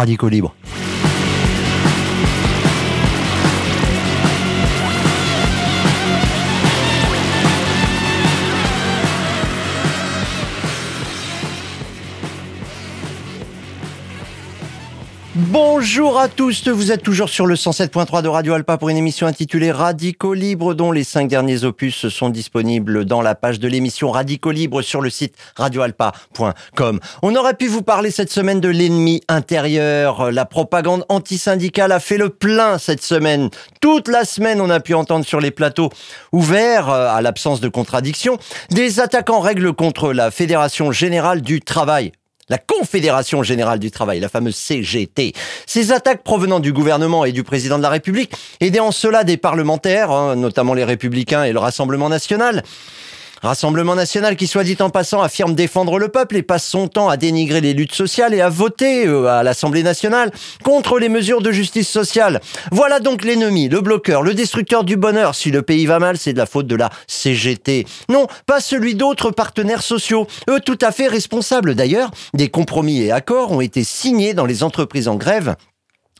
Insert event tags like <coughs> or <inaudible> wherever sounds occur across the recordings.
Radicaux Libre. Bonjour à tous, vous êtes toujours sur le 107.3 de Radio Alpa pour une émission intitulée Radicaux Libre dont les cinq derniers opus sont disponibles dans la page de l'émission Radicaux Libre sur le site radioalpa.com. On aurait pu vous parler cette semaine de l'ennemi intérieur. La propagande antisyndicale a fait le plein cette semaine. Toute la semaine, on a pu entendre sur les plateaux ouverts, euh, à l'absence de contradiction, des attaques en règle contre la Fédération Générale du Travail la Confédération Générale du Travail, la fameuse CGT. Ces attaques provenant du gouvernement et du président de la République, aidés en cela des parlementaires, hein, notamment les Républicains et le Rassemblement National, Rassemblement national qui, soit dit en passant, affirme défendre le peuple et passe son temps à dénigrer les luttes sociales et à voter euh, à l'Assemblée nationale contre les mesures de justice sociale. Voilà donc l'ennemi, le bloqueur, le destructeur du bonheur. Si le pays va mal, c'est de la faute de la CGT. Non, pas celui d'autres partenaires sociaux. Eux tout à fait responsables d'ailleurs. Des compromis et accords ont été signés dans les entreprises en grève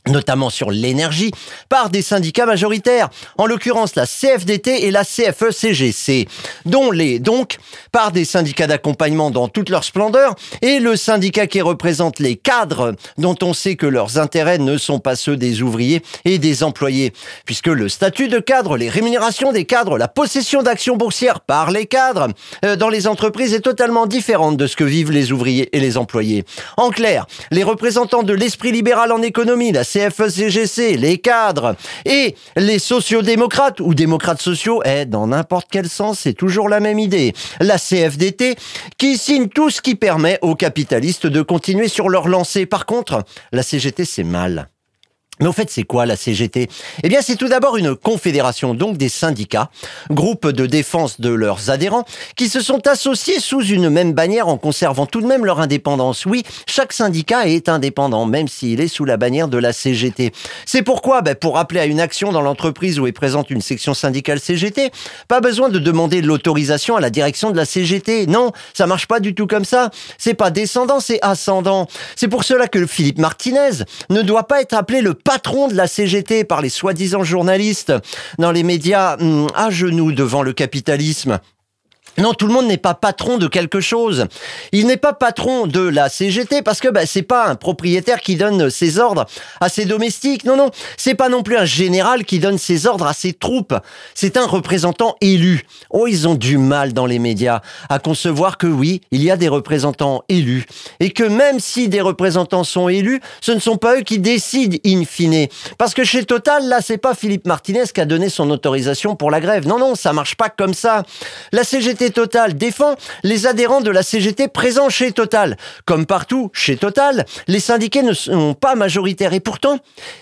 notamment sur l'énergie, par des syndicats majoritaires, en l'occurrence la CFDT et la CFE-CGC, dont les, donc, par des syndicats d'accompagnement dans toute leur splendeur, et le syndicat qui représente les cadres, dont on sait que leurs intérêts ne sont pas ceux des ouvriers et des employés, puisque le statut de cadre, les rémunérations des cadres, la possession d'actions boursières par les cadres, euh, dans les entreprises est totalement différente de ce que vivent les ouvriers et les employés. En clair, les représentants de l'esprit libéral en économie, la CFE-CGC, les cadres et les sociodémocrates ou démocrates sociaux, est dans n'importe quel sens, c'est toujours la même idée. La CFDT qui signe tout ce qui permet aux capitalistes de continuer sur leur lancée. Par contre, la CGT, c'est mal. Mais au fait, c'est quoi la CGT Eh bien, c'est tout d'abord une confédération, donc des syndicats, groupe de défense de leurs adhérents, qui se sont associés sous une même bannière en conservant tout de même leur indépendance. Oui, chaque syndicat est indépendant, même s'il est sous la bannière de la CGT. C'est pourquoi, ben, pour appeler à une action dans l'entreprise où est présente une section syndicale CGT, pas besoin de demander l'autorisation à la direction de la CGT. Non, ça marche pas du tout comme ça. C'est pas descendant, c'est ascendant. C'est pour cela que Philippe Martinez ne doit pas être appelé le patron de la CGT par les soi-disant journalistes dans les médias hum, à genoux devant le capitalisme. Non, tout le monde n'est pas patron de quelque chose. Il n'est pas patron de la CGT parce que bah, c'est pas un propriétaire qui donne ses ordres à ses domestiques. Non, non, c'est pas non plus un général qui donne ses ordres à ses troupes. C'est un représentant élu. Oh, ils ont du mal dans les médias à concevoir que oui, il y a des représentants élus et que même si des représentants sont élus, ce ne sont pas eux qui décident in fine. Parce que chez Total, là, c'est pas Philippe Martinez qui a donné son autorisation pour la grève. Non, non, ça marche pas comme ça. La CGT Total défend les adhérents de la CGT présents chez Total. Comme partout chez Total, les syndiqués ne sont pas majoritaires et pourtant,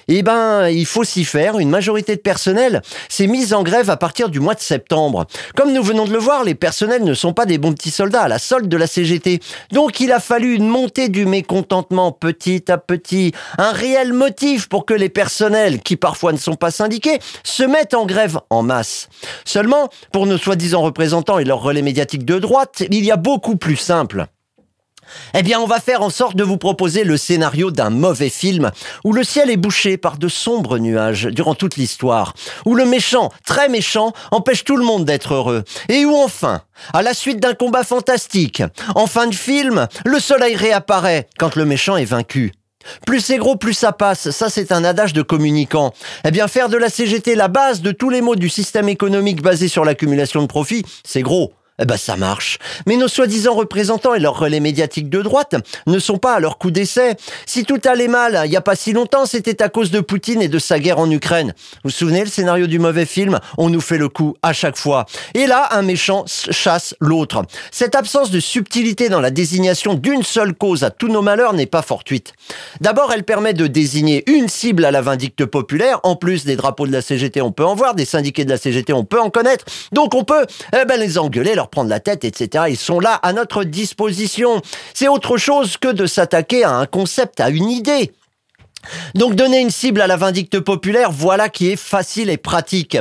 eh ben, il faut s'y faire. Une majorité de personnel s'est mise en grève à partir du mois de septembre. Comme nous venons de le voir, les personnels ne sont pas des bons petits soldats à la solde de la CGT. Donc il a fallu une montée du mécontentement petit à petit, un réel motif pour que les personnels, qui parfois ne sont pas syndiqués, se mettent en grève en masse. Seulement, pour nos soi-disant représentants et leurs les médiatiques de droite, il y a beaucoup plus simple. Eh bien, on va faire en sorte de vous proposer le scénario d'un mauvais film où le ciel est bouché par de sombres nuages durant toute l'histoire, où le méchant, très méchant, empêche tout le monde d'être heureux, et où enfin, à la suite d'un combat fantastique, en fin de film, le soleil réapparaît quand le méchant est vaincu. Plus c'est gros, plus ça passe. Ça, c'est un adage de communicant. Eh bien, faire de la CGT la base de tous les mots du système économique basé sur l'accumulation de profits, c'est gros eh ben ça marche. Mais nos soi-disant représentants et leurs relais médiatiques de droite ne sont pas à leur coup d'essai. Si tout allait mal, il n'y a pas si longtemps, c'était à cause de Poutine et de sa guerre en Ukraine. Vous vous souvenez le scénario du mauvais film On nous fait le coup à chaque fois. Et là, un méchant chasse l'autre. Cette absence de subtilité dans la désignation d'une seule cause à tous nos malheurs n'est pas fortuite. D'abord, elle permet de désigner une cible à la vindicte populaire. En plus des drapeaux de la CGT, on peut en voir, des syndiqués de la CGT, on peut en connaître. Donc on peut eh ben, les engueuler, prendre la tête, etc. Ils sont là à notre disposition. C'est autre chose que de s'attaquer à un concept, à une idée. Donc donner une cible à la vindicte populaire, voilà qui est facile et pratique.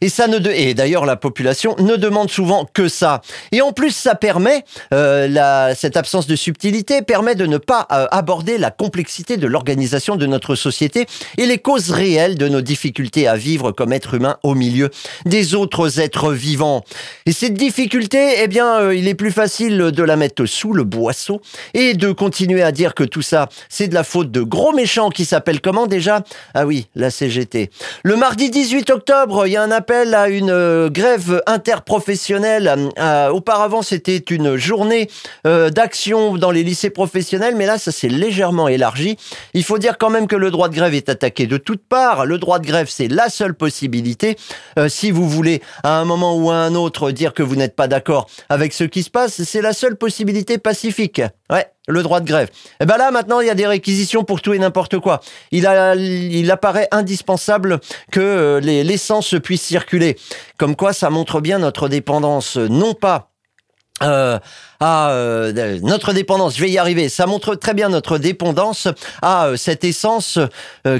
Et ça ne et d'ailleurs la population ne demande souvent que ça. Et en plus ça permet euh, la... cette absence de subtilité permet de ne pas euh, aborder la complexité de l'organisation de notre société et les causes réelles de nos difficultés à vivre comme être humain au milieu des autres êtres vivants. Et cette difficulté, eh bien, euh, il est plus facile de la mettre sous le boisseau et de continuer à dire que tout ça, c'est de la faute de gros méchants qui s'appelle comment déjà? Ah oui, la CGT. Le mardi 18 octobre, il y a un appel à une euh, grève interprofessionnelle. Euh, auparavant, c'était une journée euh, d'action dans les lycées professionnels, mais là, ça s'est légèrement élargi. Il faut dire quand même que le droit de grève est attaqué de toutes parts. Le droit de grève, c'est la seule possibilité. si vous voulez, à un moment ou à un autre, dire que vous n'êtes pas d'accord avec ce qui se passe, c'est la seule possibilité pacifique. Ouais, le droit de grève. Et eh ben là, maintenant, il y a des réquisitions pour tout et n'importe quoi. Il, apparaît indispensable que euh, l'essence puisse circuler. Comme quoi, ça montre bien notre dépendance, non pas euh, à euh, notre dépendance, je vais y arriver, ça montre très bien notre dépendance à cette essence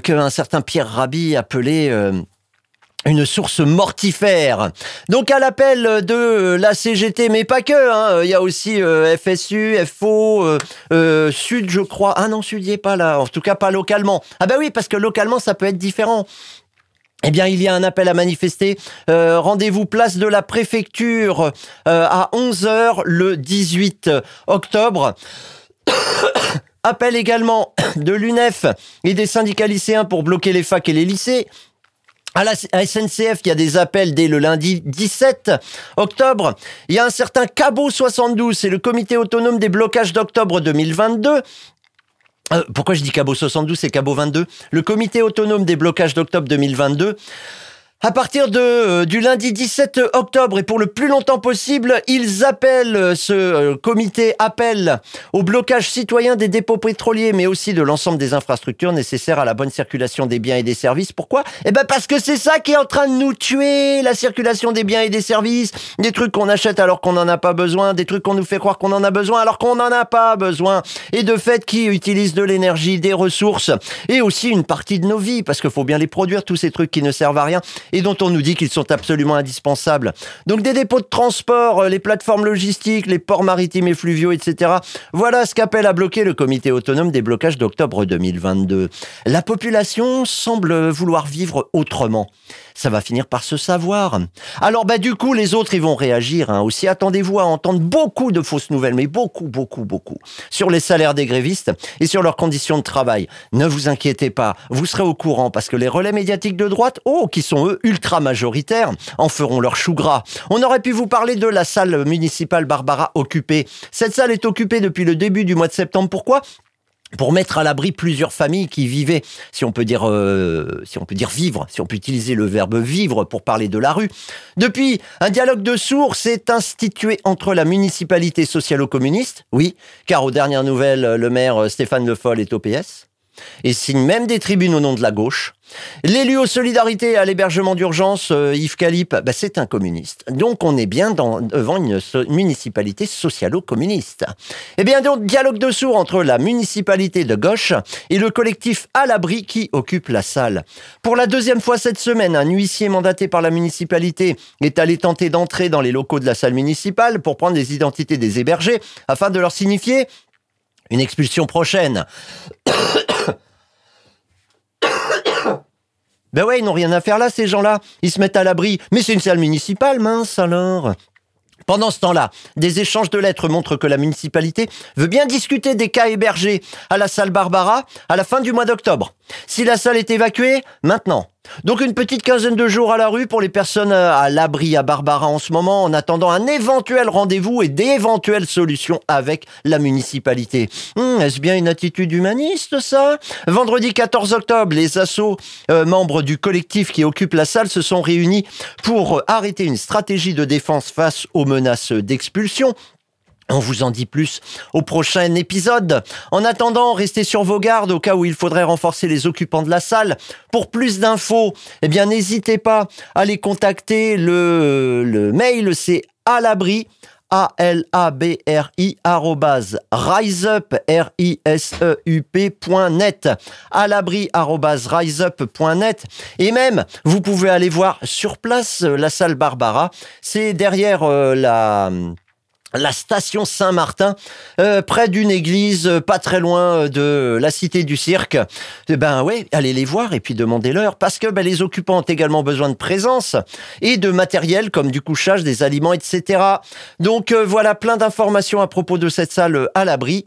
qu'un certain Pierre Rabhi appelait une source mortifère. Donc à l'appel de la CGT, mais pas que, hein, il y a aussi euh, FSU, FO, euh, euh, Sud, je crois. Ah non, Sud n'y pas là, en tout cas pas localement. Ah bah oui, parce que localement, ça peut être différent. Eh bien, il y a un appel à manifester. Rendez-vous place de la préfecture à 11h le 18 octobre. <coughs> appel également <coughs> de l'UNEF et des syndicats lycéens pour bloquer les facs et les lycées. À la SNCF, il y a des appels dès le lundi 17 octobre. Il y a un certain Cabot 72, c'est le comité autonome des blocages d'octobre 2022. Euh, pourquoi je dis Cabot 72, c'est Cabot 22 Le comité autonome des blocages d'octobre 2022 à partir de, euh, du lundi 17 octobre et pour le plus longtemps possible, ils appellent, euh, ce euh, comité appelle au blocage citoyen des dépôts pétroliers, mais aussi de l'ensemble des infrastructures nécessaires à la bonne circulation des biens et des services. Pourquoi? Eh ben parce que c'est ça qui est en train de nous tuer, la circulation des biens et des services, des trucs qu'on achète alors qu'on n'en a pas besoin, des trucs qu'on nous fait croire qu'on en a besoin alors qu'on n'en a pas besoin, et de fait qui utilisent de l'énergie, des ressources, et aussi une partie de nos vies, parce qu'il faut bien les produire, tous ces trucs qui ne servent à rien et dont on nous dit qu'ils sont absolument indispensables. Donc des dépôts de transport, euh, les plateformes logistiques, les ports maritimes et fluviaux, etc. Voilà ce qu'appelle à bloquer le comité autonome des blocages d'octobre 2022. La population semble vouloir vivre autrement ça va finir par se savoir. Alors bah du coup, les autres, ils vont réagir. Hein. Aussi, attendez-vous à entendre beaucoup de fausses nouvelles, mais beaucoup, beaucoup, beaucoup, sur les salaires des grévistes et sur leurs conditions de travail. Ne vous inquiétez pas, vous serez au courant parce que les relais médiatiques de droite, oh, qui sont eux ultra majoritaires, en feront leur chou gras. On aurait pu vous parler de la salle municipale Barbara occupée. Cette salle est occupée depuis le début du mois de septembre. Pourquoi? Pour mettre à l'abri plusieurs familles qui vivaient, si on peut dire, euh, si on peut dire vivre, si on peut utiliser le verbe vivre pour parler de la rue. Depuis, un dialogue de sourds s'est institué entre la municipalité socialo-communiste, oui, car aux dernières nouvelles, le maire Stéphane Le Foll est au PS, et signe même des tribunes au nom de la gauche. L'élu aux solidarités à l'hébergement d'urgence, euh, Yves Calip, bah, c'est un communiste. Donc on est bien devant une municipalité socialo-communiste. Eh bien, donc, dialogue de sourds entre la municipalité de gauche et le collectif à l'abri qui occupe la salle. Pour la deuxième fois cette semaine, un huissier mandaté par la municipalité est allé tenter d'entrer dans les locaux de la salle municipale pour prendre les identités des hébergés afin de leur signifier une expulsion prochaine. Ben ouais, ils n'ont rien à faire là, ces gens-là. Ils se mettent à l'abri. Mais c'est une salle municipale, mince alors. Pendant ce temps-là, des échanges de lettres montrent que la municipalité veut bien discuter des cas hébergés à la salle Barbara à la fin du mois d'octobre. Si la salle est évacuée, maintenant. Donc une petite quinzaine de jours à la rue pour les personnes euh, à l'abri à Barbara en ce moment, en attendant un éventuel rendez-vous et d'éventuelles solutions avec la municipalité. Hmm, est-ce bien une attitude humaniste ça? Vendredi 14 octobre, les assos euh, membres du collectif qui occupe la salle se sont réunis pour arrêter une stratégie de défense face aux menaces d'expulsion on vous en dit plus au prochain épisode. En attendant, restez sur vos gardes au cas où il faudrait renforcer les occupants de la salle. Pour plus d'infos, eh bien, n'hésitez pas à les contacter. Le, mail, c'est à l'abri A-L-A-B-R-I, riseup, R-I-S-E-U-P.net, à l'abri, riseup.net. Et même, vous pouvez aller voir sur place euh, la salle Barbara. C'est derrière euh, la la station Saint-Martin, euh, près d'une église, euh, pas très loin euh, de la cité du cirque. Eh ben ouais, allez les voir et puis demandez-leur, parce que ben, les occupants ont également besoin de présence et de matériel comme du couchage, des aliments, etc. Donc voilà plein d'informations à propos de cette salle à l'abri.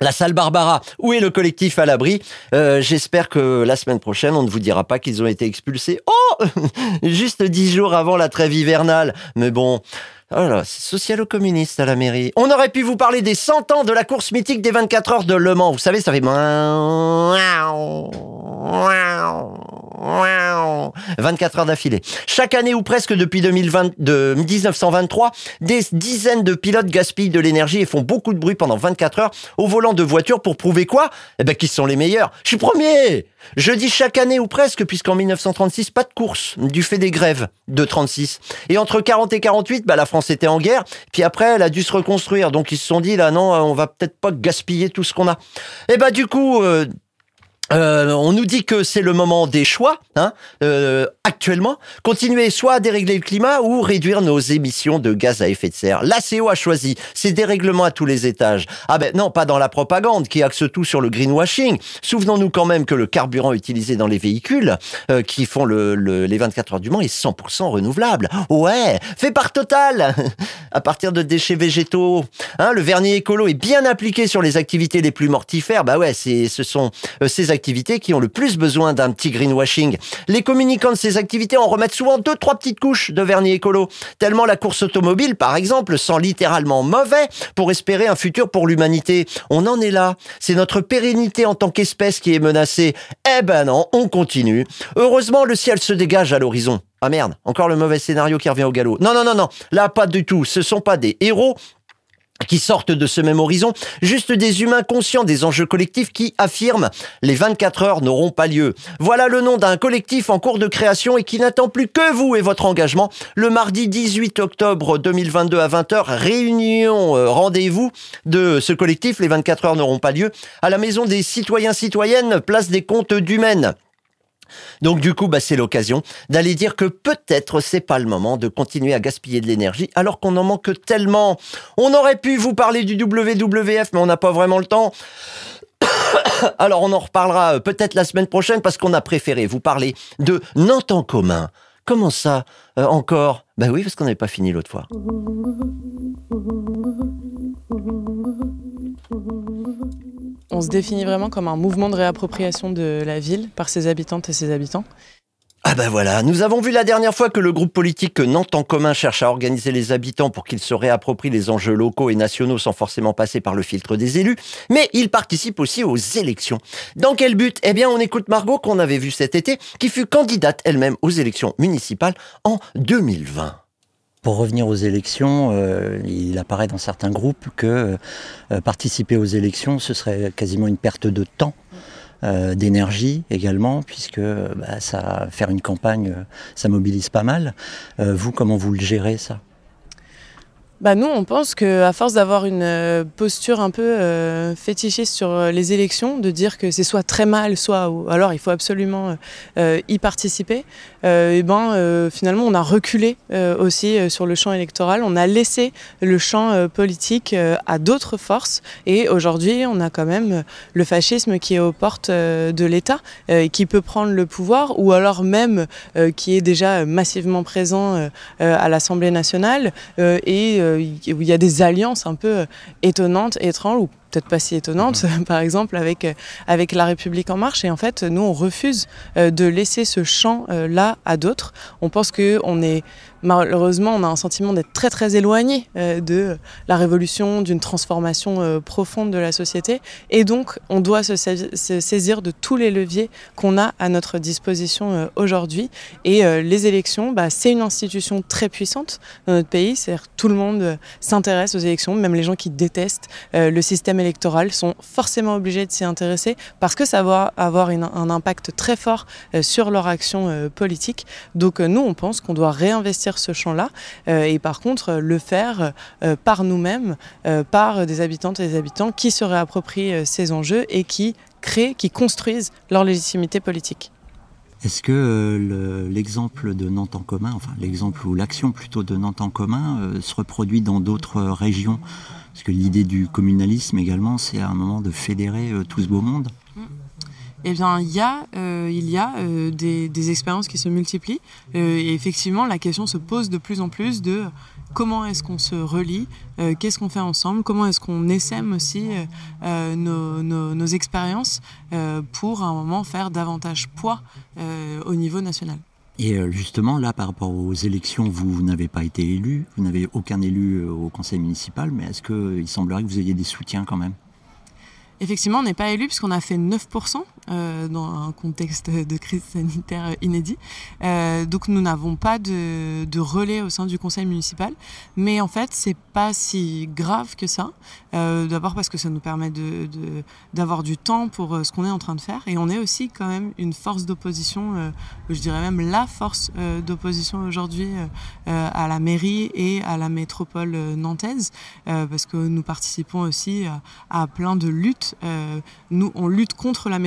La salle Barbara, où est le collectif à l'abri J'espère que la semaine prochaine, on ne vous dira pas qu'ils ont été expulsés. Oh <laughs> Juste dix jours avant la trêve hivernale. Mais bon, Oh là, c'est socialo-communiste à la mairie. On aurait pu vous parler des 100 ans de la course mythique des 24 heures de Le Mans. Vous savez, ça fait... 24 heures d'affilée. Chaque année ou presque depuis 2020, de 1923, des dizaines de pilotes gaspillent de l'énergie et font beaucoup de bruit pendant 24 heures au volant de voitures pour prouver quoi? Eh ben qu'ils sont les meilleurs. Je suis premier Je dis chaque année ou presque, puisqu'en 1936, pas de course, du fait des grèves de 36. Et entre 40 et 48, bah, la France était en guerre, puis après, elle a dû se reconstruire. Donc ils se sont dit, là, non, on va peut-être pas gaspiller tout ce qu'on a. Et bah du coup... Euh, euh, on nous dit que c'est le moment des choix, hein, euh, actuellement. Continuer soit à dérégler le climat ou réduire nos émissions de gaz à effet de serre. L'ACO a choisi ces dérèglements à tous les étages. Ah ben non, pas dans la propagande qui axe tout sur le greenwashing. Souvenons-nous quand même que le carburant utilisé dans les véhicules euh, qui font le, les 24 heures du Mans est 100% renouvelable. Ouais, fait par Total <laughs> à partir de déchets végétaux. Hein, le vernis écolo est bien appliqué sur les activités les plus mortifères. Bah ouais, c'est ce sont ces activités qui ont le plus besoin d'un petit greenwashing. Les communicants de ces activités en remettent souvent deux, trois petites couches de vernis écolo. Tellement la course automobile, par exemple, sent littéralement mauvais pour espérer un futur pour l'humanité. On en est là. C'est notre pérennité en tant qu'espèce qui est menacée. Eh ben non, on continue. Heureusement, le ciel se dégage à l'horizon. Ah merde, encore le mauvais scénario qui revient au galop. Non, non, non, non, là pas du tout. Ce sont pas des héros, qui sortent de ce même horizon, juste des humains conscients des enjeux collectifs qui affirment les 24 heures n'auront pas lieu. Voilà le nom d'un collectif en cours de création et qui n'attend plus que vous et votre engagement. Le mardi 18 octobre 2022 à 20h, réunion, euh, rendez-vous de ce collectif, les 24 heures n'auront pas lieu, à la maison des citoyens citoyennes, place des comptes d'Humaine. Donc du coup, bah, c'est l'occasion d'aller dire que peut-être c'est pas le moment de continuer à gaspiller de l'énergie alors qu'on en manque tellement. On aurait pu vous parler du WWF, mais on n'a pas vraiment le temps. <coughs> Alors on en reparlera euh, peut-être la semaine prochaine parce qu'on a préféré vous parler de Nantes en commun. Comment ça euh, encore? Ben oui, parce qu'on n'avait pas fini l'autre fois. On se définit vraiment comme un mouvement de réappropriation de la ville par ses habitantes et ses habitants. Ah ben voilà, nous avons vu la dernière fois que le groupe politique Nantes en commun cherche à organiser les habitants pour qu'ils se réapproprient les enjeux locaux et nationaux sans forcément passer par le filtre des élus, mais ils participent aussi aux élections. Dans quel but? Eh bien on écoute Margot qu'on avait vue cet été, qui fut candidate elle-même aux élections municipales en 2020. Pour revenir aux élections, euh, il apparaît dans certains groupes que euh, participer aux élections, ce serait quasiment une perte de temps, euh, d'énergie également, puisque bah, ça, faire une campagne, ça mobilise pas mal. vous, comment vous le gérez ça? Bah nous, on pense qu'à force d'avoir une euh, posture un peu euh, fétichiste sur euh, les élections, de dire que c'est soit très mal, soit alors il faut absolument y participer, et ben finalement on a reculé aussi sur le champ électoral, on a laissé le champ politique à d'autres forces, et aujourd'hui on a quand même le fascisme qui est aux portes de l'État, qui peut prendre le pouvoir, ou alors même qui est déjà massivement présent à l'Assemblée nationale et où il y a des alliances un peu étonnantes, étranges, peut-être pas si étonnantes, mhm. <laughs> par exemple avec, avec La République en marche. Et en fait, nous, on refuse euh, de laisser ce champ-là à d'autres. On pense qu'on est malheureusement, on a un sentiment d'être très très éloigné euh, de la révolution, d'une transformation euh, profonde de la société. Et donc, on doit se, saisir de tous les leviers qu'on a à notre disposition euh, aujourd'hui. Et les élections, bah, c'est une institution très puissante dans notre pays. C'est-à-dire tout le monde s'intéresse aux élections, même les gens qui détestent le système électoral sont forcément obligés de s'y intéresser parce que ça va avoir un impact très fort sur leur action politique. Donc, nous, on pense qu'on doit réinvestir ce champ-là. et par contre, le faire par nous-mêmes, par des habitantes et des habitants qui se réapproprient ces enjeux et qui créent, qui construisent leur légitimité politique. Est-ce que l'exemple de Nantes en commun, enfin l'exemple ou l'action plutôt de Nantes en commun, se reproduit dans d'autres régions? Parce que l'idée du communalisme également, c'est à un moment de fédérer tout ce beau monde. Mm eh bien, il y a, euh, il y a euh, des, expériences qui se multiplient. Euh, et effectivement, la question se pose de plus en plus de comment est-ce qu'on se relie, qu'est-ce qu'on fait ensemble, comment est-ce qu'on essaime aussi nos, nos, expériences pour à un moment faire davantage poids au niveau national. Et justement, là, par rapport aux élections, vous, n'avez pas été élu, vous n'avez aucun élu au conseil municipal, mais est-ce qu'il semblerait que vous ayez des soutiens quand même? Effectivement, on n'est pas élu puisqu'on a fait 9% euh, dans un contexte de crise sanitaire inédit. Euh, donc nous n'avons pas de, de, relais au sein du conseil municipal. Mais en fait, c'est pas si grave que ça. Euh, D'abord parce que ça nous permet d'avoir de, du temps pour ce qu'on est en train de faire. Et on est aussi quand même une force d'opposition, je dirais même la force d'opposition aujourd'hui à la mairie et à la métropole nantaise. parce que nous participons aussi à, plein de luttes nous, on lutte contre la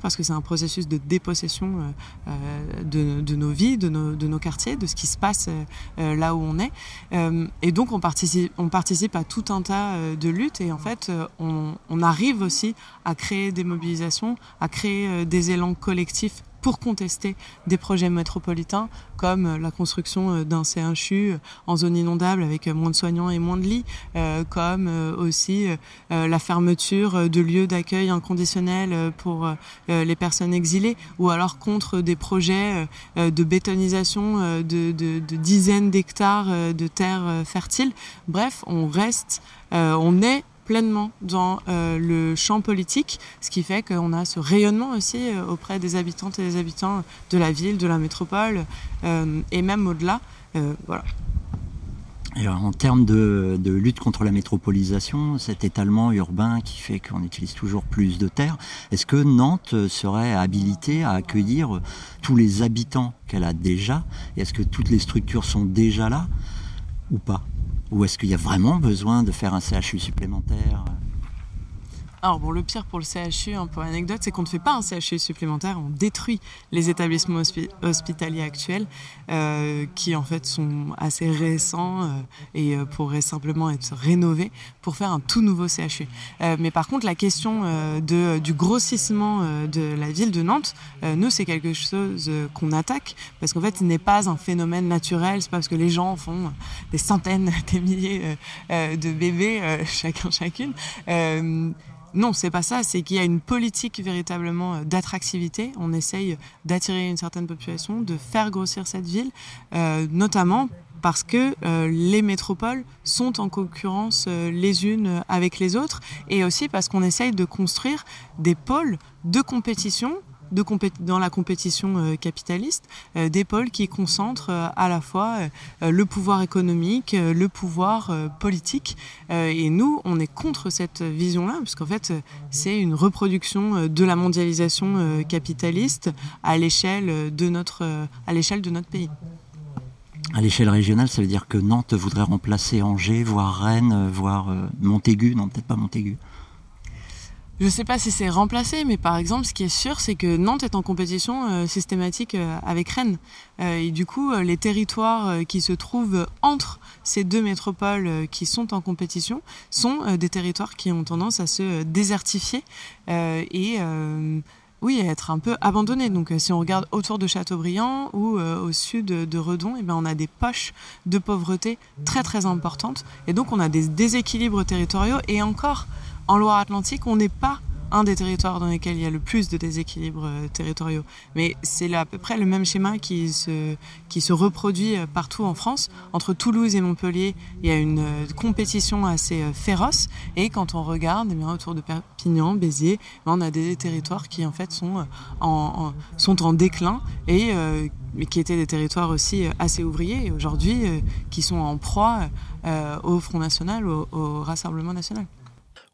parce que c'est un processus de dépossession euh, euh, de, nos vies, de nos, quartiers, de ce qui se passe là où on est. et donc, on participe, on participe à tout un tas de luttes et en fait, on, on arrive aussi à créer des mobilisations, à créer des élans collectifs pour contester des projets métropolitains comme euh, la construction euh, d'un CHU euh, en zone inondable avec moins de soignants et moins de lits, comme aussi la fermeture de lieux d'accueil inconditionnel pour les personnes exilées, ou alors contre des projets de bétonisation de dizaines d'hectares de terres fertiles. Bref, on reste, on est pleinement dans euh, le champ politique, ce qui fait qu'on a ce rayonnement aussi euh, auprès des habitantes et des habitants de la ville, de la métropole, euh, et même au-delà. voilà. en termes de, lutte contre la métropolisation, cet étalement urbain qui fait qu'on utilise toujours plus de terres, est-ce que Nantes serait habilitée à accueillir tous les habitants qu'elle a déjà? Est-ce que toutes les structures sont déjà là? Ou pas? Ou est-ce qu'il y a vraiment besoin de faire un CHU supplémentaire? Alors bon, le pire pour le CHU, hein, pour l'anecdote, c'est qu'on ne fait pas un CHU supplémentaire, on détruit les établissements hospitaliers actuels, euh, qui en fait sont assez récents euh, et euh, pourraient simplement être rénovés pour faire un tout nouveau CHU. mais par contre, la question du grossissement de la ville de Nantes, nous, c'est quelque chose qu'on attaque, parce qu'en fait, ce n'est pas un phénomène naturel, c'est pas parce que les gens font des centaines, <laughs> des milliers de bébés, chacun, chacune non, c'est pas ça. C'est qu'il y a une politique véritablement euh, d'attractivité. On essaye d'attirer une certaine population, de faire grossir cette ville, euh, notamment parce que euh, les métropoles sont en concurrence les unes avec les autres, et aussi parce qu'on essaye de construire des pôles de compétition dans la compétition euh, capitaliste, euh, des pôles qui concentrent euh, à la fois le pouvoir économique, le pouvoir politique. et nous, on est contre cette vision-là, parce qu'en fait, c'est une reproduction de la mondialisation capitaliste à l'échelle de notre, à l'échelle de notre pays. À l'échelle régionale, ça veut dire que Nantes voudrait remplacer Angers, voire Rennes, voire Montaigu, non peut-être pas Montaigu. Je ne sais pas si c'est remplacé, mais par exemple, ce qui est sûr, c'est que Nantes est en compétition euh, systématique euh, avec Rennes. Euh, et du coup, les territoires qui se trouvent entre ces deux métropoles qui sont en compétition sont des territoires qui ont tendance à se désertifier oui, être un peu abandonnés. Donc, si on regarde autour de Châteaubriand ou au sud de Redon, eh ben, on a des poches de pauvreté très très importantes. Et donc, on a des déséquilibres territoriaux. Et encore, en Loire-Atlantique, on n'est pas un des territoires dans lesquels il y a le plus de déséquilibres euh, territoriaux. Mais c'est à peu près le même schéma qui se, qui se reproduit euh, partout en France. Entre Toulouse et Montpellier, il y a une euh, compétition assez féroce. Et quand on regarde eh autour de Perpignan, Béziers, ben, on a des territoires qui en fait sont en, sont en déclin et qui étaient des territoires aussi assez ouvriers et aujourd'hui qui sont en proie au Front National, au Rassemblement National.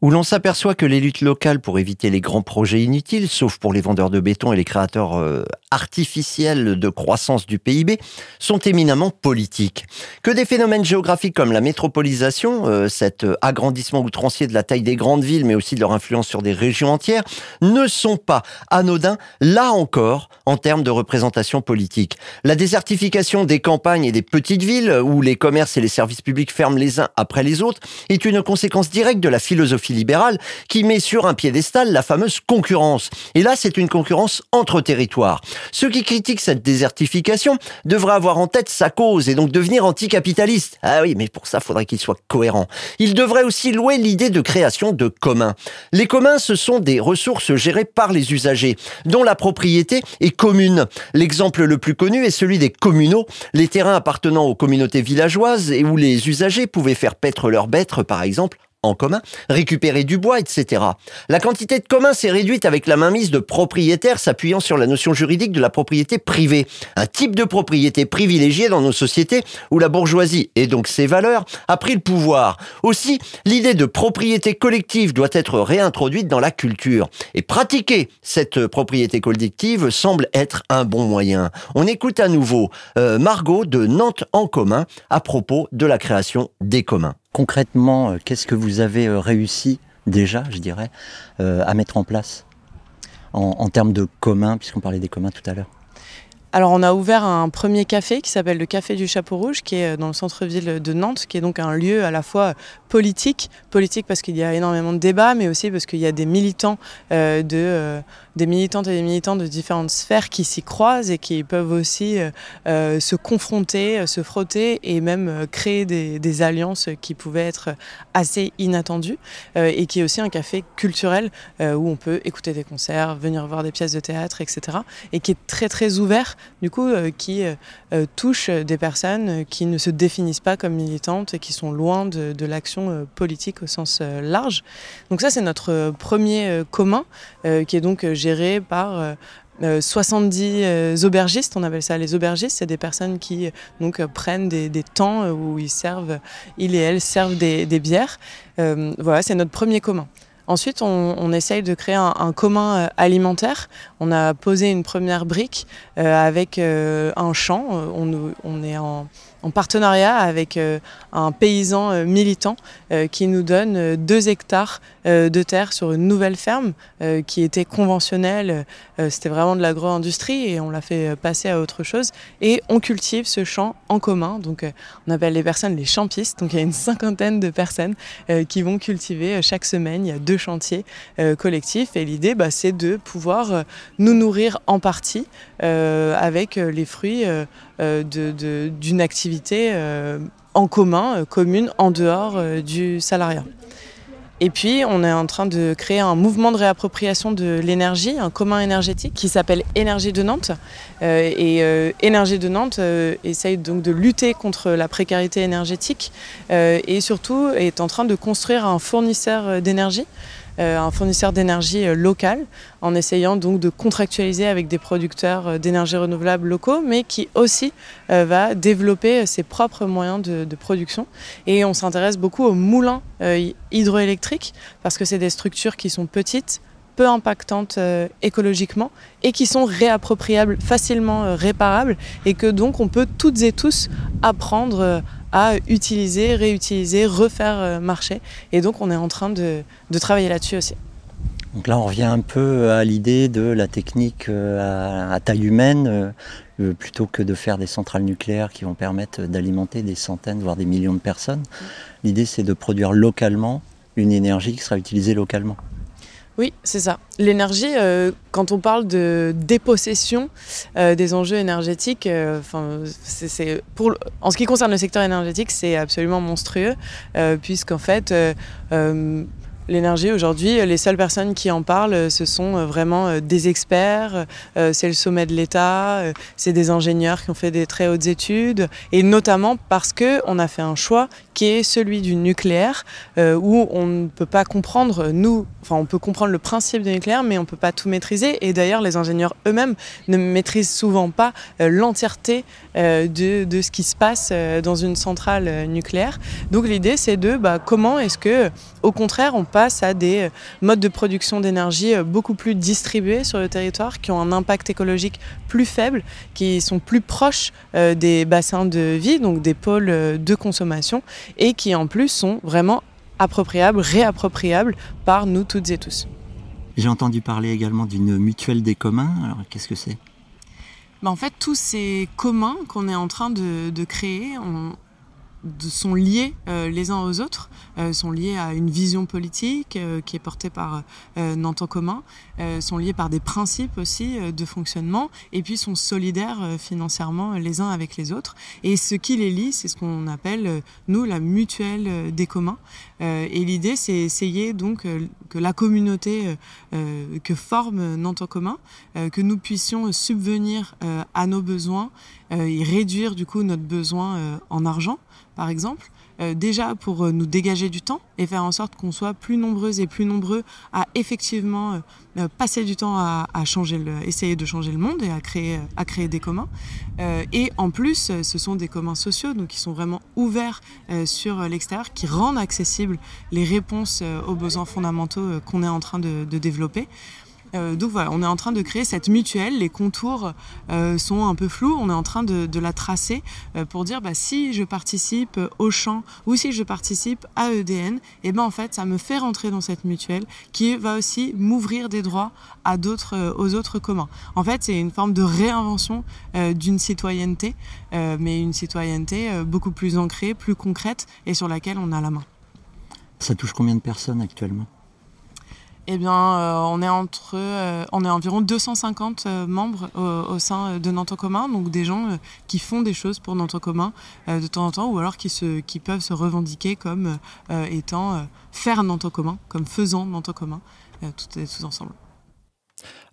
Où l'on s'aperçoit que les luttes locales pour éviter les grands projets inutiles, sauf pour les vendeurs de béton et les créateurs euh, artificiels de croissance du PIB, sont éminemment politiques. Que des phénomènes géographiques comme la métropolisation, euh, cet agrandissement outrancier de la taille des grandes villes, mais aussi de leur influence sur des régions entières, ne sont pas anodins, là encore, en termes de représentation politique. La désertification des campagnes et des petites villes, où les commerces et les services publics ferment les uns après les autres, est une conséquence directe de la philosophie libérale qui met sur un piédestal la fameuse concurrence. Et là, c'est une concurrence entre territoires. Ceux qui critiquent cette désertification devraient avoir en tête sa cause et donc devenir anticapitalistes. Ah oui, mais pour ça, faudrait qu'ils soient cohérents. Ils devraient aussi louer l'idée de création de communs. Les communs, ce sont des ressources gérées par les usagers, dont la propriété est commune. L'exemple le plus connu est celui des communaux, les terrains appartenant aux communautés villageoises et où les usagers pouvaient faire paître leurs bêtes, par exemple, en commun, récupérer du bois, etc. La quantité de commun s'est réduite avec la mainmise de propriétaires s'appuyant sur la notion juridique de la propriété privée, un type de propriété privilégiée dans nos sociétés où la bourgeoisie, et donc ses valeurs, a pris le pouvoir. Aussi, l'idée de propriété collective doit être réintroduite dans la culture. Et pratiquer cette propriété collective semble être un bon moyen. On écoute à nouveau euh, Margot de Nantes en commun à propos de la création des communs concrètement, euh, qu'est-ce que vous avez euh, réussi déjà, je dirais, euh, à mettre en place en, termes de communs, puisqu'on parlait des communs tout à l'heure? Alors on a ouvert un premier café qui s'appelle le Café du Chapeau Rouge, qui est dans le centre-ville de Nantes, qui est donc un lieu à la fois politique, politique parce qu'il y a énormément de débats, mais aussi parce qu'il y a des militants de des militantes et des militants de différentes sphères qui s'y croisent et qui peuvent aussi euh, euh, se confronter, euh, se frotter et même créer des, alliances qui pouvaient être assez inattendues et qui est aussi un café culturel où on peut écouter des concerts, venir voir des pièces de théâtre, etc. et qui est très très ouvert du coup qui touche des personnes qui ne se définissent pas comme militantes et qui sont loin de, l'action politique au sens large. Donc ça c'est notre premier commun qui est donc géré par 70 euh, euh, aubergistes, on appelle ça les aubergistes, c'est des personnes qui donc prennent des, temps où ils servent, ils et elles servent des, bières. Euh, voilà, c'est notre premier commun. Ensuite, on, essaye de créer un, commun alimentaire. On a posé une première brique avec un champ. On, on est en, en partenariat avec euh, un paysan euh, militant euh, qui nous donne deux hectares de terre sur une nouvelle ferme qui était conventionnelle. C'était vraiment de l'agro-industrie et on l'a fait passer à autre chose. Et on cultive ce champ en commun. Donc on appelle les personnes les champistes. Donc il y a une cinquantaine de personnes qui vont cultiver chaque semaine. Il y a deux chantiers collectifs et l'idée bah, c'est de pouvoir nous nourrir en partie avec les fruits d'une activité euh, en commun, euh, commune, en dehors euh, du salariat. Et puis, on est en train de créer un mouvement de réappropriation de l'énergie, un commun énergétique qui s'appelle Énergie de Nantes. et Énergie de Nantes essaye donc de lutter contre la précarité énergétique et surtout est en train de construire un fournisseur d'énergie euh, un fournisseur d'énergie euh, local, en essayant donc de contractualiser avec des producteurs euh, d'énergie renouvelable locaux, mais qui aussi va développer ses propres moyens de, production. Et on s'intéresse beaucoup aux moulins hydroélectriques, parce que c'est des structures qui sont petites, peu impactantes écologiquement et qui sont réappropriables, facilement réparables et que donc on peut toutes et tous apprendre à utiliser, réutiliser, refaire euh, marcher. Et donc on est en train de, travailler là-dessus aussi. Donc là, on revient un peu à l'idée de la technique euh, à, taille humaine, euh, plutôt que de faire des centrales nucléaires qui vont permettre d'alimenter des centaines, voire des millions de personnes. L'idée, c'est de produire localement une énergie qui sera utilisée localement. Oui, c'est ça. L'énergie, euh, quand on parle de dépossession euh, des enjeux énergétiques, euh, pour, en ce qui concerne le secteur énergétique, c'est absolument monstrueux, puisqu'en fait, L'énergie aujourd'hui, les seules personnes qui en parlent, ce sont vraiment des experts, c'est le sommet de l'État, c'est des ingénieurs qui ont fait des très hautes études, et notamment parce qu'on a fait un choix qui est celui du nucléaire, euh, où on ne peut pas comprendre, nous, enfin on peut comprendre le principe du nucléaire, mais on ne peut pas tout maîtriser. Et d'ailleurs, les ingénieurs eux-mêmes ne maîtrisent souvent pas euh, l'entièreté euh, de, de, ce qui se passe dans une centrale nucléaire. Donc l'idée, c'est de bah, comment est-ce que, au contraire, on passe à des modes de production d'énergie beaucoup plus distribués sur le territoire, qui ont un impact écologique plus faible, qui sont plus proches des bassins de vie, donc des pôles de consommation, et qui en plus sont vraiment appropriables, réappropriables par nous toutes et tous. J'ai entendu parler également d'une mutuelle des communs. Alors, qu'est-ce que c'est? Bah, En fait, tous ces communs qu'on est en train de, créer, sont liés euh, les uns aux autres, euh, sont liés à une vision politique euh, qui est portée par Nantes en commun, sont liés par des principes aussi de fonctionnement et puis sont solidaires financièrement les uns avec les autres. Et ce qui les lie, c'est ce qu'on appelle nous la mutuelle des communs. et l'idée, c'est essayer donc que la communauté que forme Nantes en commun, que nous puissions subvenir à nos besoins et réduire du coup notre besoin en argent par exemple, euh, déjà pour euh, nous dégager du temps et faire en sorte qu'on soit plus nombreuses et plus nombreux à effectivement euh, passer du temps à, changer le, essayer de changer le monde et à créer, à créer des communs. et en plus, ce sont des communs sociaux, donc qui sont vraiment ouverts sur l'extérieur, qui rendent accessibles les réponses aux besoins fondamentaux qu'on est en train de développer. Euh, donc voilà, on est en train de créer cette mutuelle. Les contours euh, sont un peu flous. On est en train de, la tracer euh, pour dire bah, si je participe au champ ou si je participe à EDN, et eh ben en fait ça me fait rentrer dans cette mutuelle qui va aussi m'ouvrir des droits à d'autres, aux autres communs. En fait, c'est une forme de réinvention d'une citoyenneté, mais une citoyenneté beaucoup plus ancrée, plus concrète et sur laquelle on a la main. Ça touche combien de personnes actuellement? Eh bien, euh, on est entre, euh, on est environ 250 euh, membres au, sein de Nantes commun, donc des gens qui font des choses pour Nantes en commun de temps en temps, ou alors qui, se, qui peuvent se revendiquer comme étant faire Nantes commun, comme faisant Nantes commun, tous, tous ensemble.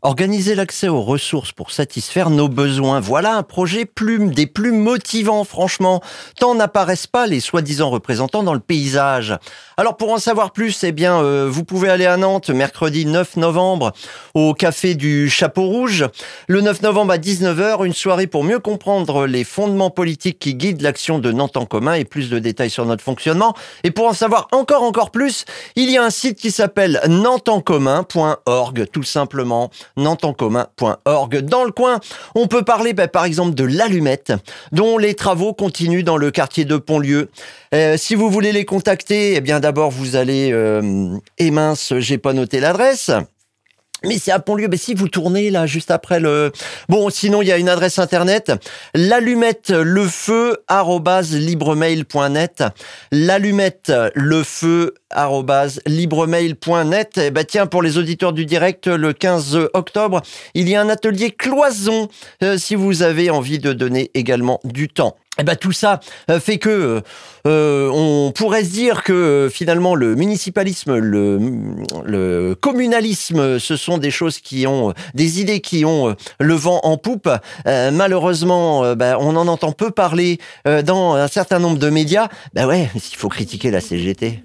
Organiser l'accès aux ressources pour satisfaire nos besoins. Voilà un projet plume, des plus motivants, franchement. Tant n'apparaissent pas les soi-disant représentants dans le paysage. Alors pour en savoir plus, eh bien, euh, vous pouvez aller à Nantes mercredi 9 novembre au café du Chapeau Rouge. Le 9 novembre à 19h, une soirée pour mieux comprendre les fondements politiques qui guident l'action de Nantes en commun et plus de détails sur notre fonctionnement. Et pour en savoir encore encore plus, il y a un site qui s'appelle nantesencommun.org, tout simplement nantesencommun.org. Dans le coin, on peut parler bah, par exemple de l'allumette, dont les travaux continuent dans le quartier de Pontlieu. Euh, si vous voulez les contacter, eh bien d'abord vous allez euh, et mince, j'ai pas noté l'adresse. Mais c'est à Pontlieu. Mais si vous tournez là, juste après le. Bon, sinon il y a une adresse internet l'allumette le feu libremail.net. L'allumette le feu libremail.net. Et ben tiens, pour les auditeurs du direct, le 15 octobre, il y a un atelier cloison euh, si vous avez envie de donner également du temps. Eh ben tout ça euh, fait que euh, on pourrait se dire que finalement le municipalisme, le, le, communalisme, ce sont des choses qui ont des idées qui ont le vent en poupe. malheureusement, ben, on en entend peu parler dans un certain nombre de médias. Ben ouais, il faut critiquer la CGT.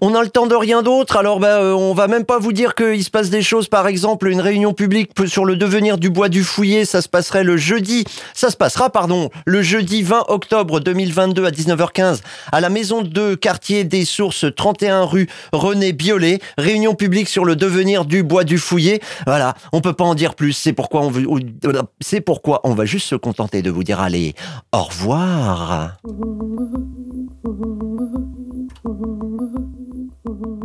On a le temps de rien d'autre, alors bah, euh, on va même pas vous dire qu'il se passe des choses. Par exemple, une réunion publique sur le devenir du bois du Fouillé, ça se passerait le jeudi, ça se passera, pardon, le jeudi 20 octobre 2022 à 19h15 à la maison de quartier des Sources, 31 rue René Biolay. Réunion publique sur le devenir du bois du Fouillé. Voilà, on peut pas en dire plus. C'est pourquoi on veut, c'est pourquoi on va juste se contenter de vous dire allez, au revoir. Mm-hmm.